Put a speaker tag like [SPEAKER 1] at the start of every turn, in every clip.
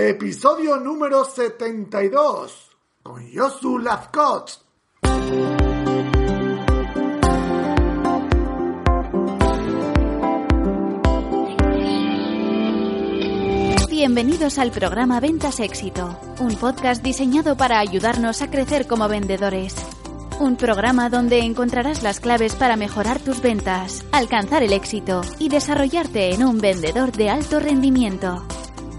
[SPEAKER 1] Episodio número 72 con Yosu Lafcott.
[SPEAKER 2] Bienvenidos al programa Ventas Éxito, un podcast diseñado para ayudarnos a crecer como vendedores. Un programa donde encontrarás las claves para mejorar tus ventas, alcanzar el éxito y desarrollarte en un vendedor de alto rendimiento.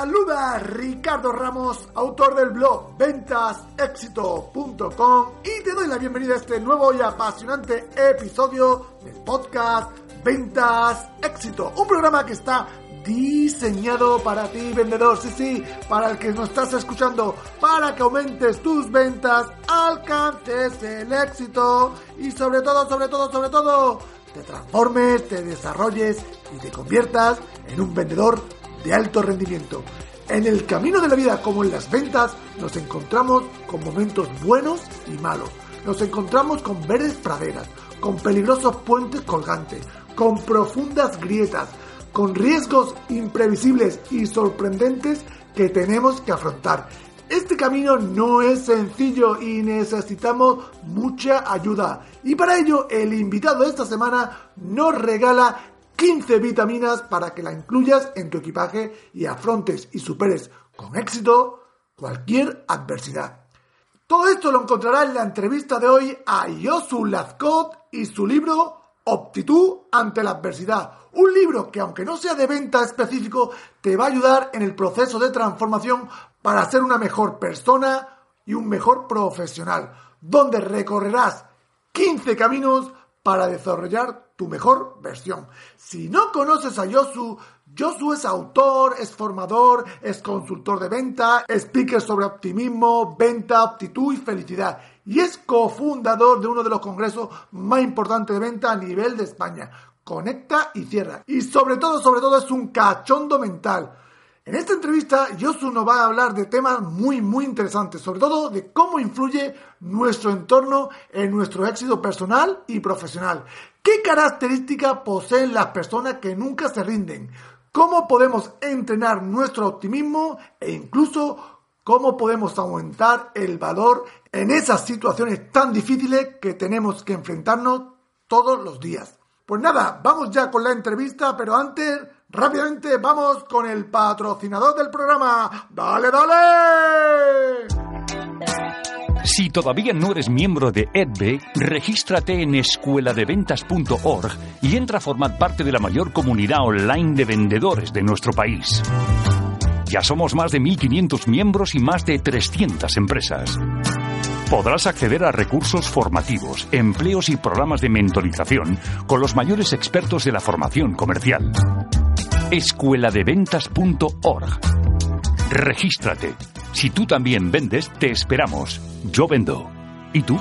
[SPEAKER 1] Saluda Ricardo Ramos, autor del blog ventasexito.com y te doy la bienvenida a este nuevo y apasionante episodio del podcast Ventas Éxito, un programa que está diseñado para ti vendedor, sí, sí, para el que nos estás escuchando, para que aumentes tus ventas, alcances el éxito y sobre todo, sobre todo, sobre todo, te transformes, te desarrolles y te conviertas en un vendedor de alto rendimiento. En el camino de la vida, como en las ventas, nos encontramos con momentos buenos y malos. Nos encontramos con verdes praderas, con peligrosos puentes colgantes, con profundas grietas, con riesgos imprevisibles y sorprendentes que tenemos que afrontar. Este camino no es sencillo y necesitamos mucha ayuda. Y para ello, el invitado de esta semana nos regala 15 vitaminas para que la incluyas en tu equipaje y afrontes y superes con éxito cualquier adversidad. Todo esto lo encontrará en la entrevista de hoy a Yosu Lazcott y su libro Optitud ante la adversidad. Un libro que aunque no sea de venta específico, te va a ayudar en el proceso de transformación para ser una mejor persona y un mejor profesional, donde recorrerás 15 caminos para desarrollar tu mejor versión. Si no conoces a Yosu, Yosu es autor, es formador, es consultor de venta, speaker sobre optimismo, venta, aptitud y felicidad. Y es cofundador de uno de los congresos más importantes de venta a nivel de España. Conecta y cierra. Y sobre todo, sobre todo es un cachondo mental. En esta entrevista, Yosu nos va a hablar de temas muy, muy interesantes, sobre todo de cómo influye nuestro entorno en nuestro éxito personal y profesional. ¿Qué características poseen las personas que nunca se rinden? ¿Cómo podemos entrenar nuestro optimismo e incluso cómo podemos aumentar el valor en esas situaciones tan difíciles que tenemos que enfrentarnos todos los días? Pues nada, vamos ya con la entrevista, pero antes Rápidamente vamos con el patrocinador del programa. ¡Dale, dale!
[SPEAKER 3] Si todavía no eres miembro de EDBE, regístrate en escueladeventas.org y entra a formar parte de la mayor comunidad online de vendedores de nuestro país. Ya somos más de 1.500 miembros y más de 300 empresas. Podrás acceder a recursos formativos, empleos y programas de mentorización con los mayores expertos de la formación comercial escueladeventas.org. Regístrate. Si tú también vendes, te esperamos. Yo vendo. ¿Y tú?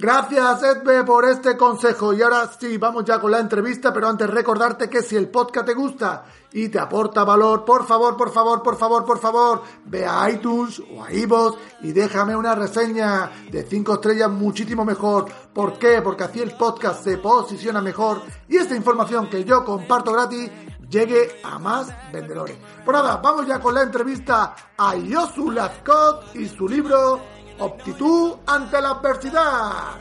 [SPEAKER 1] Gracias, Edbe, por este consejo. Y ahora sí, vamos ya con la entrevista, pero antes recordarte que si el podcast te gusta y te aporta valor, por favor, por favor, por favor, por favor, ve a iTunes o a iVoox y déjame una reseña de 5 estrellas muchísimo mejor. ¿Por qué? Porque así el podcast se posiciona mejor y esta información que yo comparto gratis llegue a más vendedores. Por nada, vamos ya con la entrevista a Yosu Lascott y su libro Optitud ante la adversidad.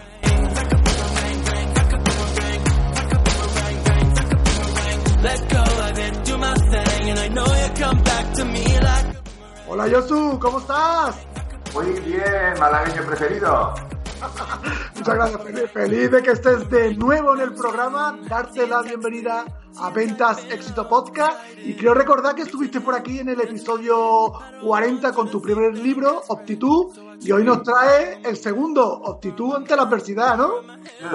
[SPEAKER 1] Hola Yosu, ¿cómo estás?
[SPEAKER 4] Muy bien, malagueño preferido.
[SPEAKER 1] Muchas gracias, feliz, de que estés de nuevo en el programa, darte la bienvenida a Ventas Éxito Podcast y creo recordar que estuviste por aquí en el episodio 40 con tu primer libro, Optitud, y hoy nos trae el segundo, Optitud ante la adversidad, ¿no?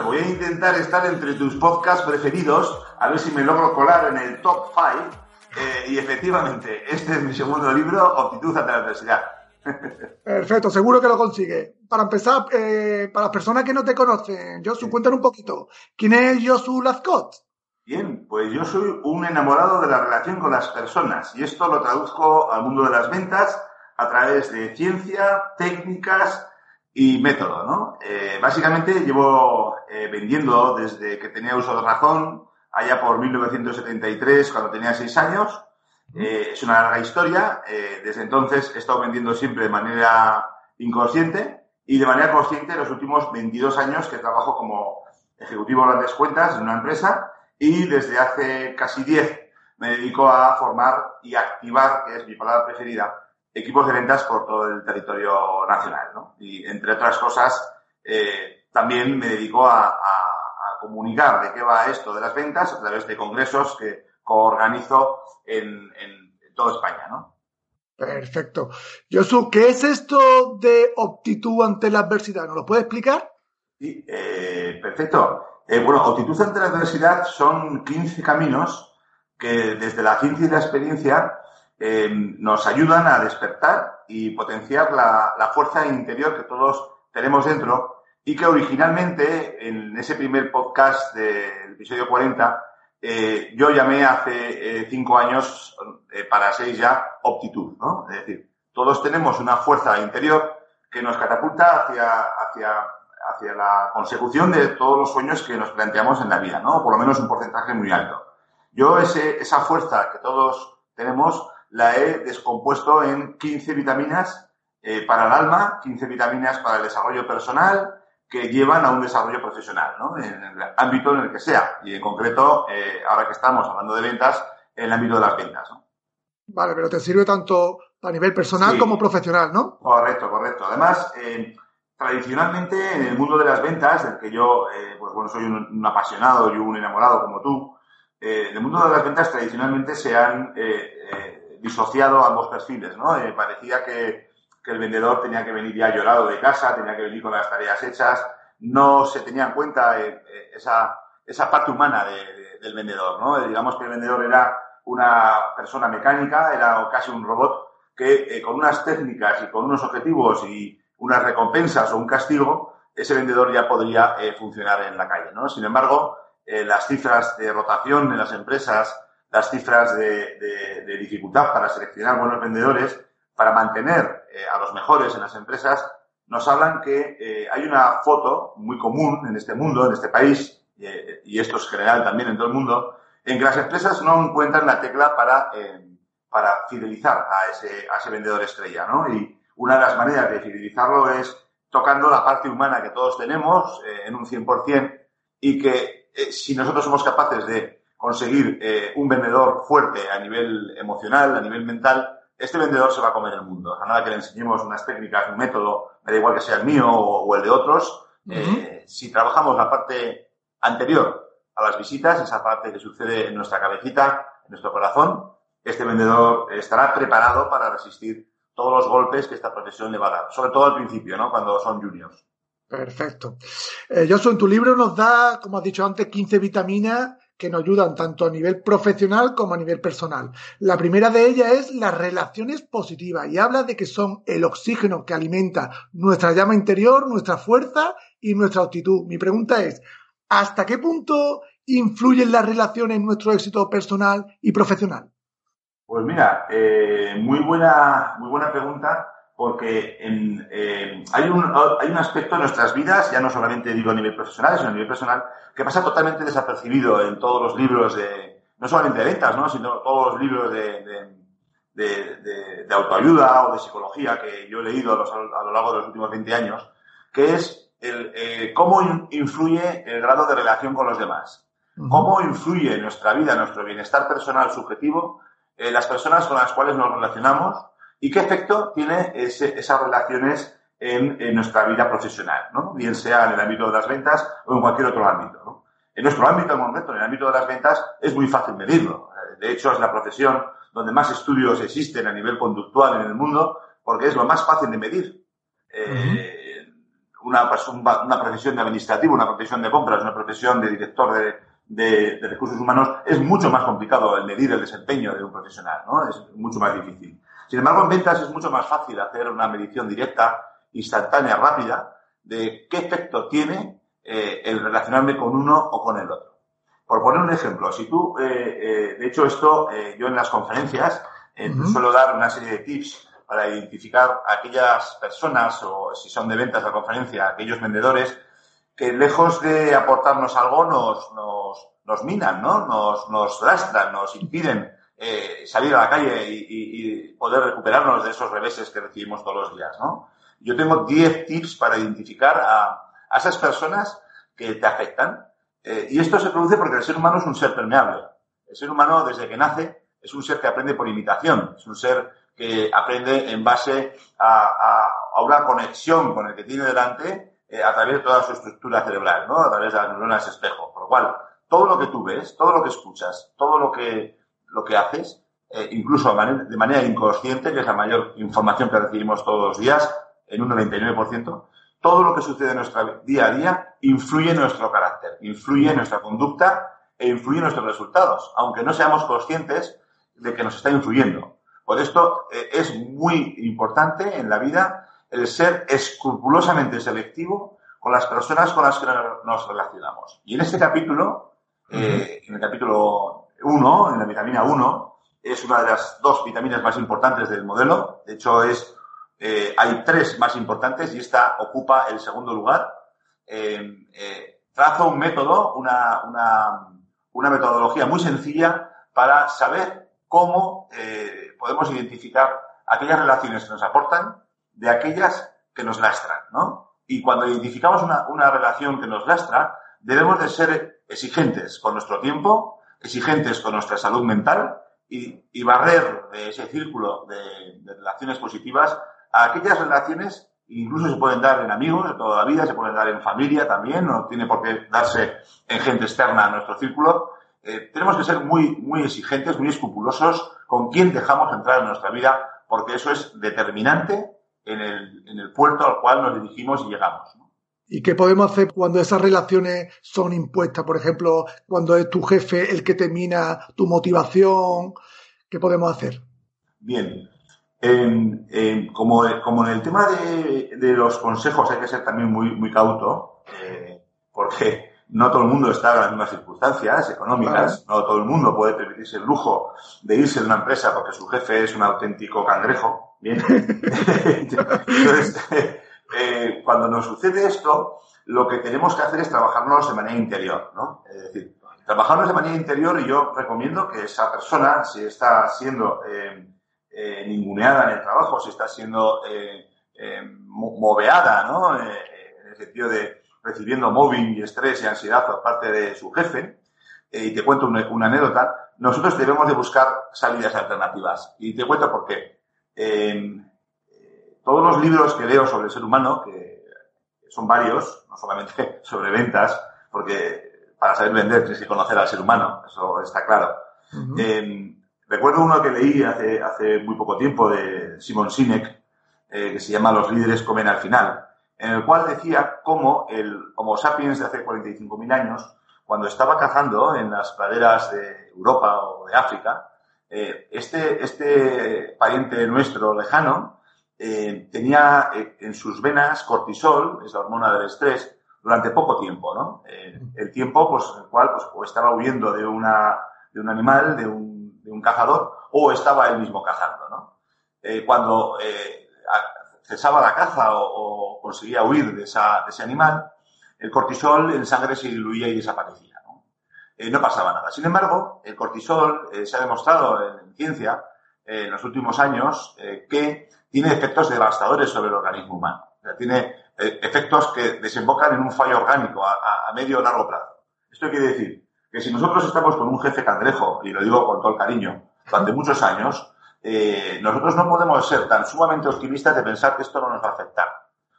[SPEAKER 4] Voy a intentar estar entre tus podcasts preferidos, a ver si me logro colar en el top 5. Eh, y efectivamente, este es mi segundo libro, Optitud ante la adversidad.
[SPEAKER 1] Perfecto, seguro que lo consigue. Para empezar, eh, para las personas que no te conocen, Josu, cuéntanos un poquito. ¿Quién es Josu Lazcott?
[SPEAKER 4] Bien, pues yo soy un enamorado de la relación con las personas y esto lo traduzco al mundo de las ventas a través de ciencia, técnicas y método, ¿no? Eh, básicamente llevo eh, vendiendo desde que tenía uso de razón, allá por 1973, cuando tenía seis años, eh, es una larga historia. Eh, desde entonces he estado vendiendo siempre de manera inconsciente y de manera consciente los últimos 22 años que trabajo como ejecutivo de grandes cuentas en una empresa y desde hace casi 10 me dedico a formar y activar, que es mi palabra preferida, equipos de ventas por todo el territorio nacional. ¿no? Y entre otras cosas, eh, también me dedico a, a comunicar de qué va esto de las ventas a través de congresos que coorganizo en, en, toda España, ¿no?
[SPEAKER 1] Perfecto. Josu, ¿qué es esto de optitud ante la adversidad? ¿Nos lo puede explicar?
[SPEAKER 4] Sí, eh, perfecto. Eh, bueno, optitud ante la adversidad son 15 caminos que desde la ciencia y la experiencia eh, nos ayudan a despertar y potenciar la, la fuerza interior que todos tenemos dentro y que originalmente en ese primer podcast del episodio 40 eh, yo llamé hace eh, cinco años, eh, para seis ya, optitud, ¿no? Es decir, todos tenemos una fuerza interior que nos catapulta hacia, hacia, hacia la consecución de todos los sueños que nos planteamos en la vida, ¿no? Por lo menos un porcentaje muy alto. Yo ese, esa fuerza que todos tenemos la he descompuesto en 15 vitaminas eh, para el alma, 15 vitaminas para el desarrollo personal, que llevan a un desarrollo profesional, ¿no? En el ámbito en el que sea. Y en concreto, eh, ahora que estamos hablando de ventas, en el ámbito de las ventas, ¿no?
[SPEAKER 1] Vale, pero te sirve tanto a nivel personal
[SPEAKER 4] Sí.
[SPEAKER 1] como profesional, ¿no?
[SPEAKER 4] Correcto, correcto. Además, eh, tradicionalmente en el mundo de las ventas, del que yo, eh, pues bueno, soy un, un apasionado y un enamorado como tú, en el mundo de las ventas tradicionalmente se han disociado ambos perfiles, ¿no? Parecía que, que el vendedor tenía que venir ya llorado de casa, tenía que venir con las tareas hechas, no se tenía en cuenta eh, eh, esa, esa parte humana de- de- del vendedor, ¿no? Eh, digamos que el vendedor era una persona mecánica, era casi un robot que eh, con unas técnicas y con unos objetivos y unas recompensas o un castigo, ese vendedor ya podría eh, funcionar en la calle, ¿no? Sin embargo, eh, las cifras de rotación en las empresas, las cifras de, de- de dificultad para seleccionar buenos vendedores, para mantener eh, a los mejores en las empresas, nos hablan que eh, hay una foto muy común en este mundo, en este país, eh, y esto es general también en todo el mundo, en que las empresas no encuentran la tecla para, para fidelizar a ese, a ese vendedor estrella, ¿no? Y una de las maneras de fidelizarlo es tocando la parte humana que todos tenemos en un 100% y que si nosotros somos capaces de conseguir un vendedor fuerte a nivel emocional, a nivel mental, este vendedor se va a comer el mundo. O sea, nada que le enseñemos unas técnicas, un método, me da igual que sea el mío o, o el de otros. eh, si trabajamos la parte anterior a las visitas, esa parte que sucede en nuestra cabecita, en nuestro corazón, este vendedor estará preparado para resistir todos los golpes que esta profesión le va a dar, sobre todo al principio, ¿no? Cuando son juniors.
[SPEAKER 1] Perfecto. Eh, en tu libro nos da, como has dicho antes, 15 vitaminas que nos ayudan tanto a nivel profesional como a nivel personal. La primera de ellas es las relaciones positivas y habla de que son el oxígeno que alimenta nuestra llama interior, nuestra fuerza y nuestra actitud. Mi pregunta es, ¿hasta qué punto influyen las relaciones en nuestro éxito personal y profesional?
[SPEAKER 4] Pues mira, eh, muy buena, muy buena pregunta, porque en, eh, hay, un, hay un aspecto en nuestras vidas, ya no solamente digo a nivel profesional, sino a nivel personal, que pasa totalmente desapercibido en todos los libros de, no solamente de ventas, ¿no? sino todos los libros de, de, de, de- de autoayuda o de psicología que yo he leído a, los- a lo largo de los últimos 20 años, que es el, eh, cómo in- influye el grado de relación con los demás. ¿Cómo influye en nuestra vida, nuestro bienestar personal subjetivo, eh, las personas con las cuales nos relacionamos y qué efecto tiene ese- esas relaciones en, nuestra vida profesional, ¿no? Bien sea en el ámbito de las ventas o en cualquier otro ámbito, ¿no? En nuestro ámbito, el momento, en el ámbito de las ventas, es muy fácil medirlo. De hecho, es la profesión donde más estudios existen a nivel conductual en el mundo, porque es lo más fácil de medir. Eh, una, una, profesión de administrativo, una profesión de compras, una profesión de director de, recursos humanos, es mucho más complicado el medir el desempeño de un profesional, ¿no? Es mucho más difícil. Sin embargo, en ventas es mucho más fácil hacer una medición directa instantánea, rápida, de qué efecto tiene eh, el relacionarme con uno o con el otro. Por poner un ejemplo, si tú, eh, eh, de hecho esto, yo en las conferencias suelo dar una serie de tips para identificar a aquellas personas o si son de ventas la conferencia, aquellos vendedores que lejos de aportarnos algo nos, nos, nos minan, ¿no? Nos, nos lastran, nos impiden salir a la calle y, y, poder recuperarnos de esos reveses que recibimos todos los días, ¿no? Yo tengo 10 tips para identificar a, esas personas que te afectan. Eh, y esto se produce porque el ser humano es un ser permeable. El ser humano, desde que nace, es un ser que aprende por imitación. Es un ser que aprende en base a, una conexión con el que tiene delante eh, a través de toda su estructura cerebral, ¿no? A través de las neuronas espejo. Por lo cual, todo lo que tú ves, todo lo que escuchas, todo lo que, lo que haces, eh, incluso de manera inconsciente, que es la mayor información que recibimos todos los días, en un 99%, todo lo que sucede en nuestro día a día influye en nuestro carácter, influye en nuestra conducta e influye en nuestros resultados, aunque no seamos conscientes de que nos está influyendo. Por esto eh, es muy importante en la vida el ser escrupulosamente selectivo con las personas con las que nos relacionamos. Y en este capítulo, eh, en el capítulo 1, en la vitamina 1, es una de las dos vitaminas más importantes del modelo. De hecho, es eh, hay tres más importantes y esta ocupa el segundo lugar. Eh, eh, trazo un método, una, una, metodología muy sencilla para saber cómo podemos identificar aquellas relaciones que nos aportan de aquellas que nos lastran, ¿no? Y cuando identificamos una, una relación que nos lastra, debemos de ser exigentes con nuestro tiempo, exigentes con nuestra salud mental y, y barrer de ese círculo de, de relaciones positivas a aquellas relaciones incluso se pueden dar en amigos de toda la vida, se pueden dar en familia también, no tiene por qué darse en gente externa a nuestro círculo. Eh, tenemos que ser muy, muy exigentes, muy escrupulosos con quién dejamos entrar en nuestra vida, porque eso es determinante en el, en el puerto al cual nos dirigimos y llegamos.
[SPEAKER 1] ¿Y qué podemos hacer cuando esas relaciones son impuestas? Por ejemplo, cuando es tu jefe el que termina tu motivación, ¿qué podemos hacer?
[SPEAKER 4] Bien, como, como, en el tema de, de, los consejos hay que ser también muy, muy cauto, eh, porque no todo el mundo está en las mismas circunstancias económicas, no todo el mundo puede permitirse el lujo de irse de una empresa porque su jefe es un auténtico cangrejo. Bien. Entonces, eh, cuando nos sucede esto, lo que tenemos que hacer es trabajarnos de manera interior, ¿no? Es decir, trabajarnos de manera interior y yo recomiendo que esa persona, si está siendo eh, eh, ninguneada en el trabajo, si está siendo moveada, ¿no? En el sentido de recibiendo mobbing y estrés y ansiedad por parte de su jefe. y te cuento una, anécdota. Nosotros debemos de buscar salidas alternativas. Y te cuento por qué. Todos los libros que leo sobre el ser humano, que son varios, no solamente sobre ventas, porque para saber vender tienes que conocer al ser humano, eso está claro. Recuerdo uno que leí hace, hace muy poco tiempo de Simon Sinek, eh, que se llama Los líderes comen al final, en el cual decía cómo el Homo sapiens de hace 45.000 años, cuando estaba cazando en las praderas de Europa o de África, eh, este, este pariente nuestro lejano eh, tenía en sus venas cortisol, es la hormona del estrés, durante poco tiempo, ¿no? el tiempo, pues, en el cual pues, o estaba huyendo de, una, de un animal, de un de un cazador o estaba él mismo cazando, ¿no? Eh, cuando eh, cesaba la caza o, conseguía huir de, esa, de, ese animal, el cortisol en sangre se diluía y desaparecía, ¿no? Eh, no pasaba nada. Sin embargo, el cortisol se ha demostrado en, ciencia en los últimos años que tiene efectos devastadores sobre el organismo humano. O sea, tiene efectos que desembocan en un fallo orgánico a, a medio o largo plazo. Esto quiere decir que si nosotros estamos con un jefe cangrejo, y lo digo con todo el cariño, durante muchos años, eh, nosotros no podemos ser tan sumamente optimistas de pensar que esto no nos va a afectar.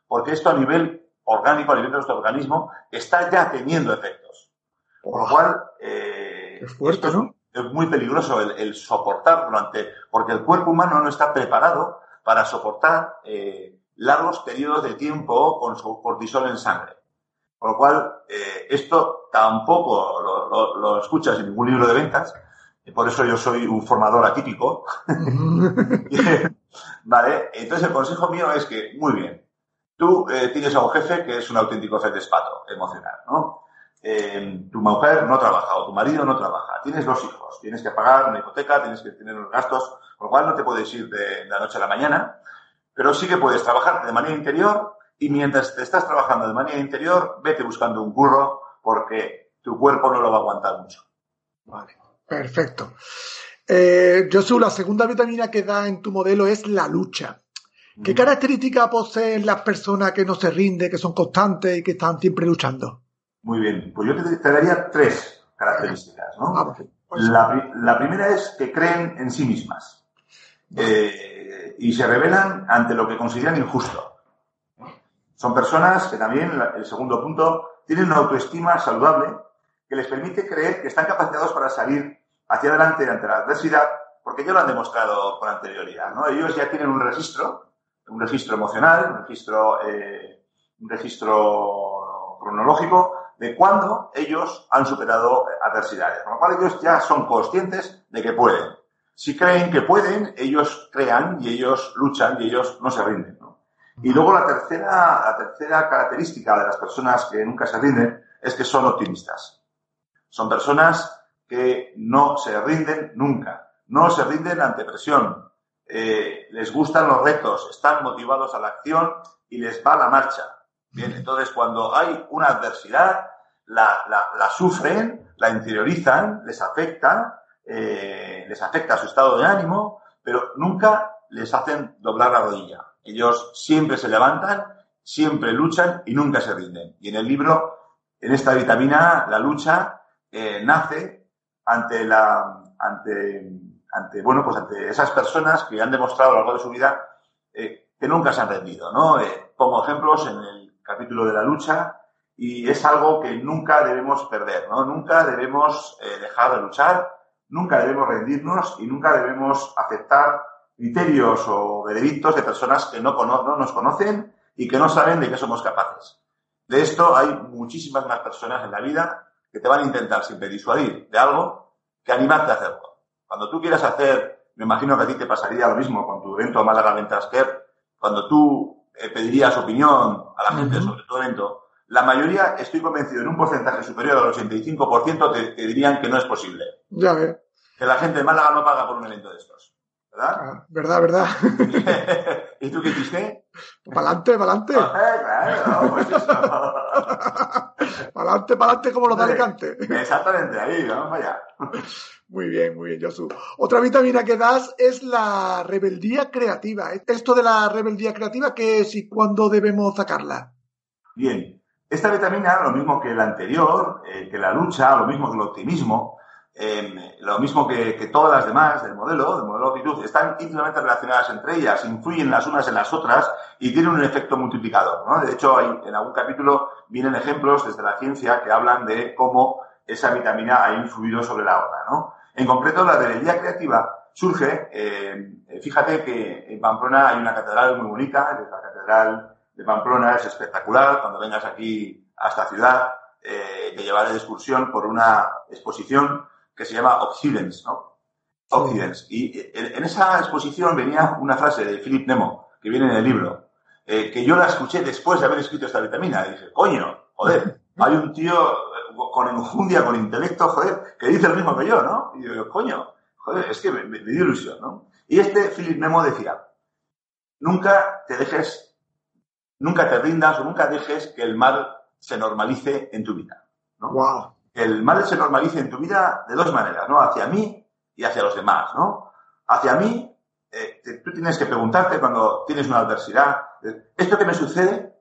[SPEAKER 4] porque esto a nivel orgánico, a nivel de nuestro organismo, está ya teniendo efectos. Por lo cual, eh,
[SPEAKER 1] es fuerte, ¿no?
[SPEAKER 4] Es muy peligroso el, soportar durante, porque el cuerpo humano no está preparado para soportar eh, largos periodos de tiempo con su cortisol en sangre. Con lo cual, eh, esto tampoco lo, escuchas en ningún libro de ventas, y por eso yo soy un formador atípico. vale, entonces el consejo mío es que, muy bien, tú eh, tienes a un jefe que es un auténtico despato emocional, ¿no? Eh, tu mujer no trabaja o tu marido no trabaja, tienes dos hijos, tienes que pagar una hipoteca, tienes que tener unos gastos, con lo cual no te puedes ir de la noche a la mañana, pero sí que puedes trabajar de manera interior y mientras te estás trabajando de manera interior, vete buscando un curro porque tu cuerpo no lo va a aguantar mucho.
[SPEAKER 1] Vale, perfecto. Eh, Josu, la segunda vitamina que da en tu modelo es la lucha. ¿Qué mm. características poseen las personas que no se rinden, que son constantes y que están siempre luchando?
[SPEAKER 4] Muy bien, pues yo te, daría tres características. ¿no? Pues la, primera es que creen en sí mismas eh, y se rebelan ante lo que consideran injusto. Son personas que también, el segundo punto, tienen una autoestima saludable que les permite creer que están capacitados para salir hacia adelante ante la adversidad, porque ya lo han demostrado con anterioridad. ¿no? Ellos ya tienen un registro, un registro emocional, un registro, eh, un registro cronológico de cuando ellos han superado adversidades. Con lo cual ellos ya son conscientes de que pueden. Si creen que pueden, ellos crean y ellos luchan y ellos no se rinden. Y luego la tercera, la tercera característica de las personas que nunca se rinden es que son optimistas. Son personas que no se rinden nunca, no se rinden ante presión, eh, les gustan los retos, están motivados a la acción y les va la marcha. Bien, entonces cuando hay una adversidad, la, sufren, la interiorizan, les afecta, eh, les afecta su estado de ánimo, pero nunca les hacen doblar la rodilla. Ellos siempre se levantan, siempre luchan y nunca se rinden. Y en el libro, en esta vitamina, la lucha eh, nace ante la, ante, ante, bueno, pues ante esas personas que han demostrado a lo largo de su vida eh, que nunca se han rendido, ¿no? Eh, pongo ejemplos en el capítulo de la lucha y es algo que nunca debemos perder, ¿no? Nunca debemos dejar de luchar, nunca debemos rendirnos y nunca debemos aceptar criterios o veredictos de personas que no, no nos conocen y que no saben de qué somos capaces. De esto hay muchísimas más personas en la vida que te van a intentar siempre disuadir de algo que animarte a hacerlo. Cuando tú quieras hacer, me imagino que a ti te pasaría lo mismo con tu evento Málaga Ventas Care, cuando tú eh, pedirías opinión a la gente sobre tu evento, la mayoría, estoy convencido, en un porcentaje superior al 85% te, te dirían que no es posible.
[SPEAKER 1] Ya ve.
[SPEAKER 4] Que la gente de Málaga no paga por un evento de estos. ¿Verdad?
[SPEAKER 1] Ah, verdad, verdad.
[SPEAKER 4] ¿Y tú qué hiciste?
[SPEAKER 1] Pa'lante, pa'lante.
[SPEAKER 4] claro, pues
[SPEAKER 1] pa'lante, pa'lante como los de Alicante.
[SPEAKER 4] Exactamente, ahí, vamos allá.
[SPEAKER 1] Muy bien, muy bien, Josu. Otra vitamina que das es la rebeldía creativa. Esto de la rebeldía creativa, ¿qué es y cuándo debemos sacarla?
[SPEAKER 4] Bien. Esta vitamina, lo mismo que la anterior, eh, que la lucha, lo mismo que el optimismo, lo mismo que, todas las demás del modelo, del modelo de actitud, están íntimamente relacionadas entre ellas, influyen las unas en las otras y tienen un efecto multiplicador. De hecho, hay, en algún capítulo vienen ejemplos desde la ciencia que hablan de cómo esa vitamina ha influido sobre la otra. En concreto, la rebeldía creativa surge, eh, fíjate que en Pamplona hay una catedral muy bonita, la catedral de Pamplona es espectacular, cuando vengas aquí a esta ciudad, eh, te llevaré de excursión por una exposición que se llama Occidents, ¿no? Occidents. Y en, esa exposición venía una frase de Philip Nemo, que viene en el libro, eh, que yo la escuché después de haber escrito esta vitamina. Y dije, coño, joder, hay un tío eh, con enjundia, con intelecto, joder, que dice lo mismo que yo, ¿no? Y yo, coño, joder, es que me, me dio ilusión, ¿no? Y este Philip Nemo decía, nunca te dejes, nunca te rindas o nunca dejes que el mal se normalice en tu vida. ¿no?
[SPEAKER 1] Wow
[SPEAKER 4] el mal se normalice en tu vida de dos maneras, ¿no? Hacia mí y hacia los demás, ¿no? Hacia mí, eh, tú tienes que preguntarte cuando tienes una adversidad, ¿esto que me sucede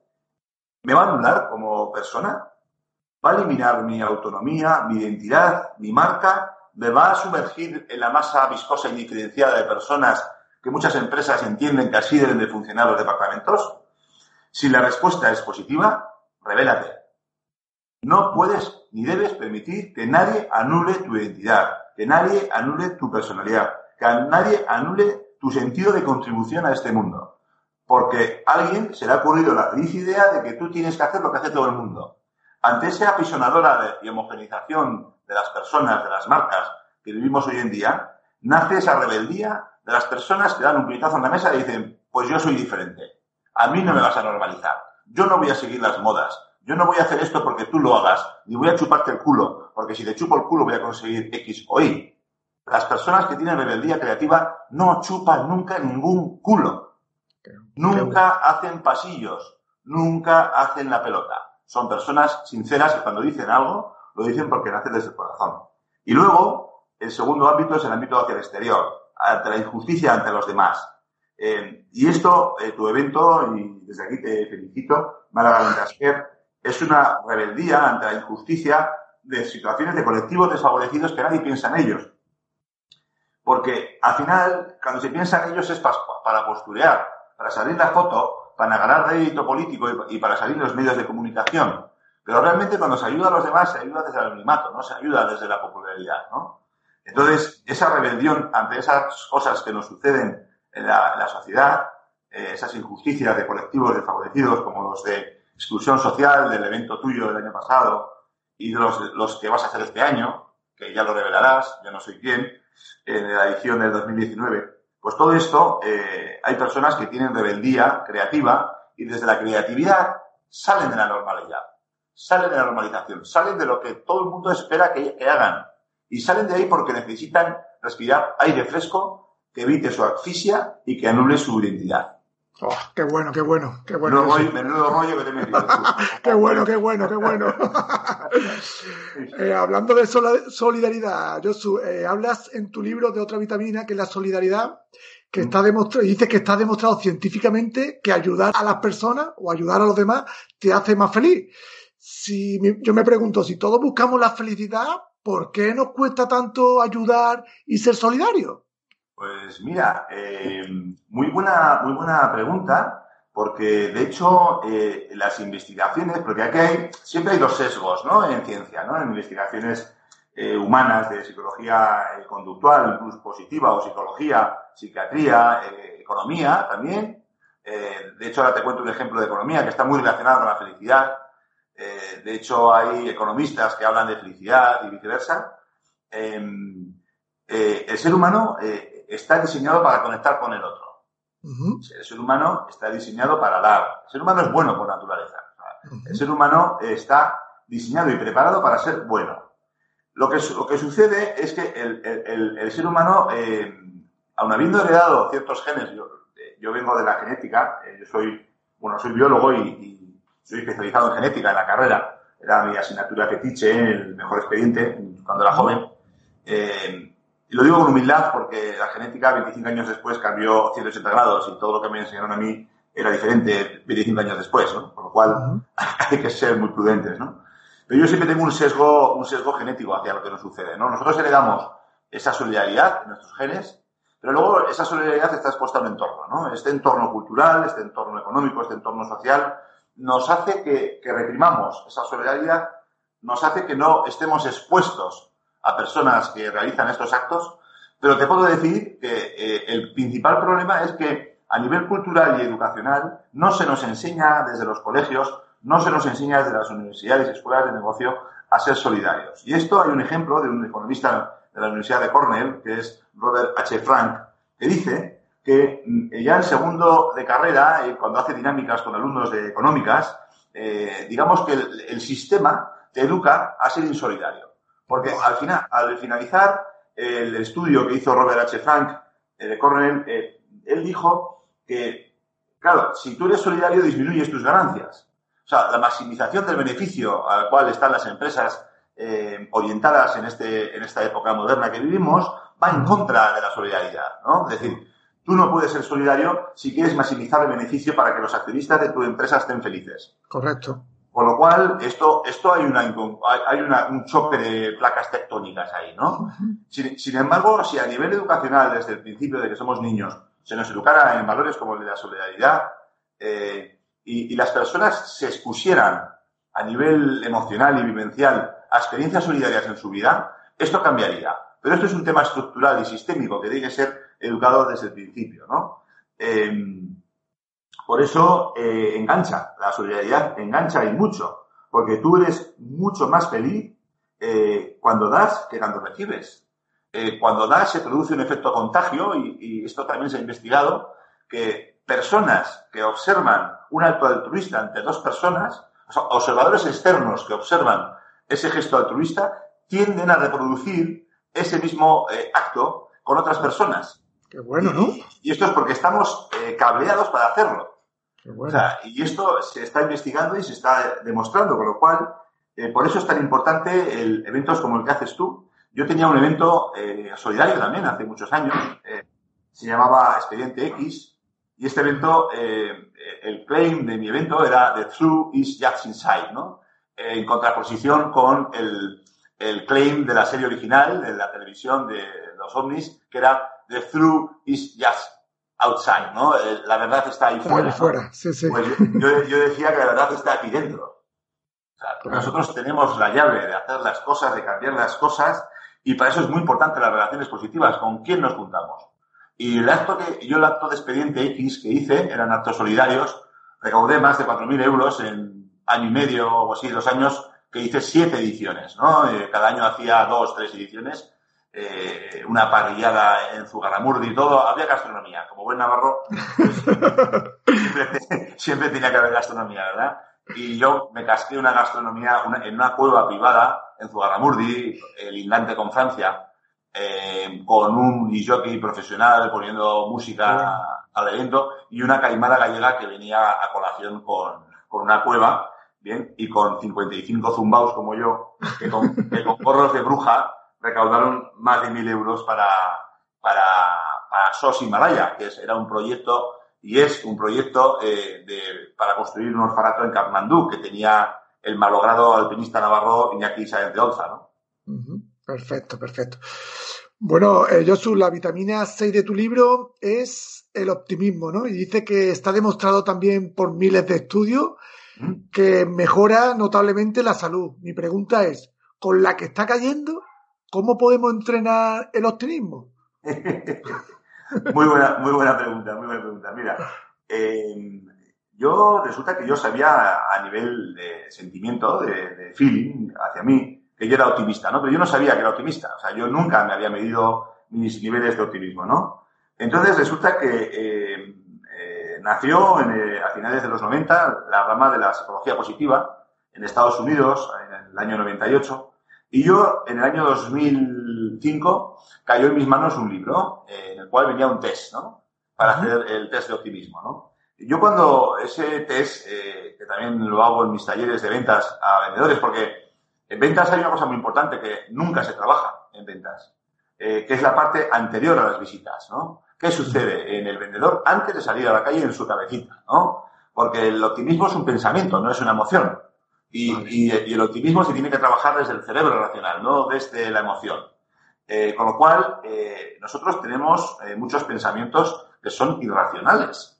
[SPEAKER 4] me va a anular como persona? ¿Va a eliminar mi autonomía, mi identidad, mi marca? ¿Me va a sumergir en la masa viscosa y de personas que muchas empresas entienden que así deben de funcionar los departamentos? Si la respuesta es positiva, revélate. No puedes ni debes permitir que nadie anule tu identidad, que nadie anule tu personalidad, que nadie anule tu sentido de contribución a este mundo. Porque alguien se le ha ocurrido la feliz idea de que tú tienes que hacer lo que hace todo el mundo. Ante esa apisonadora de, homogenización de las personas, de las marcas que vivimos hoy en día, nace esa rebeldía de las personas que dan un puñetazo en la mesa y dicen, pues yo soy diferente. A mí no me vas a normalizar. Yo no voy a seguir las modas. Yo no voy a hacer esto porque tú lo hagas, ni voy a chuparte el culo, porque si te chupo el culo voy a conseguir X o Y. Las personas que tienen rebeldía creativa no chupan nunca ningún culo. Nunca hacen pasillos, nunca hacen la pelota. Son personas sinceras que cuando dicen algo, lo dicen porque nace desde el corazón. Y luego, el segundo ámbito es el ámbito hacia el exterior, ante la injusticia ante los demás. Eh, y esto, eh, tu evento, y desde aquí te felicito, Málaga Casquer, es una rebeldía ante la injusticia de situaciones de colectivos desfavorecidos que nadie piensa en ellos. Porque al final, cuando se piensa en ellos es para posturear, para salir la foto, para ganar rédito político y para salir los medios de comunicación. Pero realmente cuando se ayuda a los demás, se ayuda desde el anonimato, no se ayuda desde la popularidad, ¿no? Entonces, esa rebelión ante esas cosas que nos suceden en la, sociedad, eh, esas injusticias de colectivos desfavorecidos como los de exclusión social del evento tuyo del año pasado y de los, los que vas a hacer este año, que ya lo revelarás, yo no soy quién, en la edición del 2019. Pues todo esto, eh, hay personas que tienen rebeldía creativa y desde la creatividad salen de la normalidad, salen de la normalización, salen de lo que todo el mundo espera que, que hagan y salen de ahí porque necesitan respirar aire fresco que evite su asfixia y que anule su identidad.
[SPEAKER 1] Oh, qué bueno, qué bueno, qué bueno.
[SPEAKER 4] Menudo, rollo, que te
[SPEAKER 1] qué bueno, qué bueno, qué bueno. Eh, hablando de solidaridad, Josu, eh, hablas en tu libro de otra vitamina que es la solidaridad, que está demostrado, dices que está demostrado científicamente que ayudar a las personas o ayudar a los demás te hace más feliz. Si yo me pregunto, si todos buscamos la felicidad, ¿por qué nos cuesta tanto ayudar y ser solidarios?
[SPEAKER 4] Pues mira, eh, muy, buena, muy buena pregunta, porque de hecho eh, las investigaciones, porque aquí hay, siempre hay dos sesgos ¿no? en ciencia, ¿no? en investigaciones eh, humanas de psicología conductual, incluso positiva, o psicología, psiquiatría, economía también. de hecho, ahora te cuento un ejemplo de economía que está muy relacionado con la felicidad. de hecho, hay economistas que hablan de felicidad y viceversa. Em, el ser humano está diseñado para conectar con el otro. El ser humano está diseñado para dar. El ser humano es bueno por naturaleza. El ser humano está diseñado y preparado para ser bueno. Lo que, lo que sucede es que el, ser humano, eh, aun habiendo heredado ciertos genes, yo, yo vengo de la genética, eh, yo soy, bueno, soy biólogo y, soy especializado en genética en la carrera. Era mi asignatura fetiche, el mejor expediente, cuando era joven. Eh, y lo digo con humildad porque la genética 25 años después cambió 180 grados y todo lo que me enseñaron a mí era diferente 25 años después, ¿no? Por lo cual hay que ser muy prudentes, ¿no? Pero yo siempre tengo un sesgo, un sesgo genético hacia lo que nos sucede, ¿no? Nosotros heredamos esa solidaridad en nuestros genes, pero luego esa solidaridad está expuesta a un entorno, ¿no? Este entorno cultural, este entorno económico, este entorno social, nos hace que, que reprimamos esa solidaridad, nos hace que no estemos expuestos a personas que realizan estos actos, pero te puedo decir que eh, el principal problema es que a nivel cultural y educacional no se nos enseña desde los colegios, no se nos enseña desde las universidades y escuelas de negocio a ser solidarios. Y esto hay un ejemplo de un economista de la Universidad de Cornell, que es Robert H. Frank, que dice que mm, ya en segundo de carrera, eh, cuando hace dinámicas con alumnos de económicas, eh, digamos que el sistema te educa a ser insolidario. Porque al final, al finalizar el estudio que hizo Robert H. Frank eh, de Cornell, eh, él dijo que, claro, si tú eres solidario disminuyes tus ganancias. O sea, la maximización del beneficio al cual están las empresas eh, orientadas en, este, en esta época moderna que vivimos va en contra de la solidaridad, ¿no? Es decir, tú no puedes ser solidario si quieres maximizar el beneficio para que los accionistas de tu empresa estén felices.
[SPEAKER 1] Correcto.
[SPEAKER 4] Con lo cual, esto, esto hay, una, hay una, un choque de placas tectónicas ahí, ¿no? Sin, embargo, si a nivel educacional, desde el principio de que somos niños, se nos educara en valores como el de la solidaridad, eh, y, las personas se expusieran a nivel emocional y vivencial a experiencias solidarias en su vida, esto cambiaría. Pero esto es un tema estructural y sistémico que tiene que ser educado desde el principio, ¿no? Em, por eso eh, engancha, la solidaridad engancha y mucho, porque tú eres mucho más feliz eh, cuando das que cuando recibes. Eh, cuando das se produce un efecto contagio y, y, esto también se ha investigado, que personas que observan un acto altruista ante dos personas, observadores externos que observan ese gesto altruista, tienden a reproducir ese mismo acto con otras personas.
[SPEAKER 1] Qué bueno, ¿no?
[SPEAKER 4] Y, esto es porque estamos eh, cableados para hacerlo. Qué bueno. y esto se está investigando y se está demostrando, con lo cual, eh, por eso es tan importante el, eventos como el que haces tú. Yo tenía un evento eh, solidario también hace muchos años, se llamaba Expediente X, y este evento, el claim de mi evento era The True is Just Inside, ¿no? en contraposición con el, el claim de la serie original de la televisión de los ovnis, que era the truth is just outside, ¿no? Eh, la verdad está ahí fuera.
[SPEAKER 1] fuera. Sí, sí.
[SPEAKER 4] Pues yo, yo, decía que la verdad está aquí dentro. O sea, nosotros tenemos la llave de hacer las cosas, de cambiar las cosas, y para eso es muy importante las relaciones positivas, con quién nos juntamos. Y el acto que, yo el acto de expediente X que hice, eran actos solidarios, recaudé más de 4.000 euros en año y medio o así, dos años, que hice siete ediciones, ¿no? Eh, cada año hacía dos, tres ediciones, eh, una parrillada en Zugarramurdi y todo, había gastronomía. Como buen navarro, pues, siempre, tenía que haber gastronomía, ¿verdad? Y yo me casqué una gastronomía en una cueva privada en Zugarramurdi, lindante con Francia, eh, con un jockey profesional poniendo música al evento y una caimada gallega que venía a colación con, con una cueva, bien, y con 55 zumbaos como yo, que con, que con gorros de bruja recaudaron más de mil euros para, para, para SOS Himalaya, que era un proyecto y es un proyecto eh, de, para construir un orfanato en Kathmandú, que tenía el malogrado alpinista navarro Iñaki Sáenz de Olza, ¿no?
[SPEAKER 1] Perfecto, perfecto. Bueno, eh, Josu, la vitamina 6 de tu libro es el optimismo, ¿no? Y dice que está demostrado también por miles de estudios que mejora notablemente la salud. Mi pregunta es, ¿con la que está cayendo ¿Cómo podemos entrenar el optimismo?
[SPEAKER 4] muy, buena, muy buena pregunta, muy buena pregunta. Mira, eh, yo resulta que yo sabía a nivel de sentimiento, de, feeling hacia mí, que yo era optimista, ¿no? Pero yo no sabía que era optimista. O sea, yo nunca me había medido mis niveles de optimismo, ¿no? Entonces resulta que eh, eh, nació a finales de los 90 la rama de la psicología positiva en Estados Unidos, en el año 98, y yo, en el año 2005, cayó en mis manos un libro eh, en el cual venía un test, ¿no? Para hacer el test de optimismo, ¿no? Yo cuando ese test, eh, que también lo hago en mis talleres de ventas a vendedores, porque en ventas hay una cosa muy importante que nunca se trabaja en ventas, eh, que es la parte anterior a las visitas, ¿no? ¿Qué sucede en el vendedor antes de salir a la calle en su cabecita, ¿no? Porque el optimismo es un pensamiento, no es una emoción. Y, el optimismo se tiene que trabajar desde el cerebro racional, no desde la emoción. Eh, con lo cual, eh, nosotros tenemos eh, muchos pensamientos que son irracionales,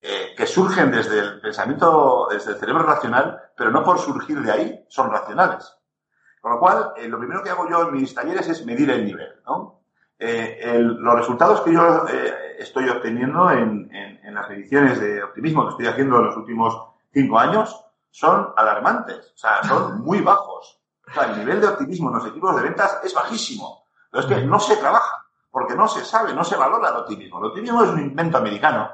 [SPEAKER 4] que surgen desde el pensamiento, desde el cerebro racional, pero no por surgir de ahí, son racionales. Con lo cual, lo primero que hago yo en mis talleres es medir el nivel. ¿no? los resultados que yo estoy obteniendo en, en las mediciones de optimismo que estoy haciendo en los últimos cinco años, son alarmantes, o sea, son muy bajos. O sea, el nivel de optimismo en los equipos de ventas es bajísimo. Pero es que no se trabaja, porque no se sabe, no se valora el optimismo. El optimismo es un invento americano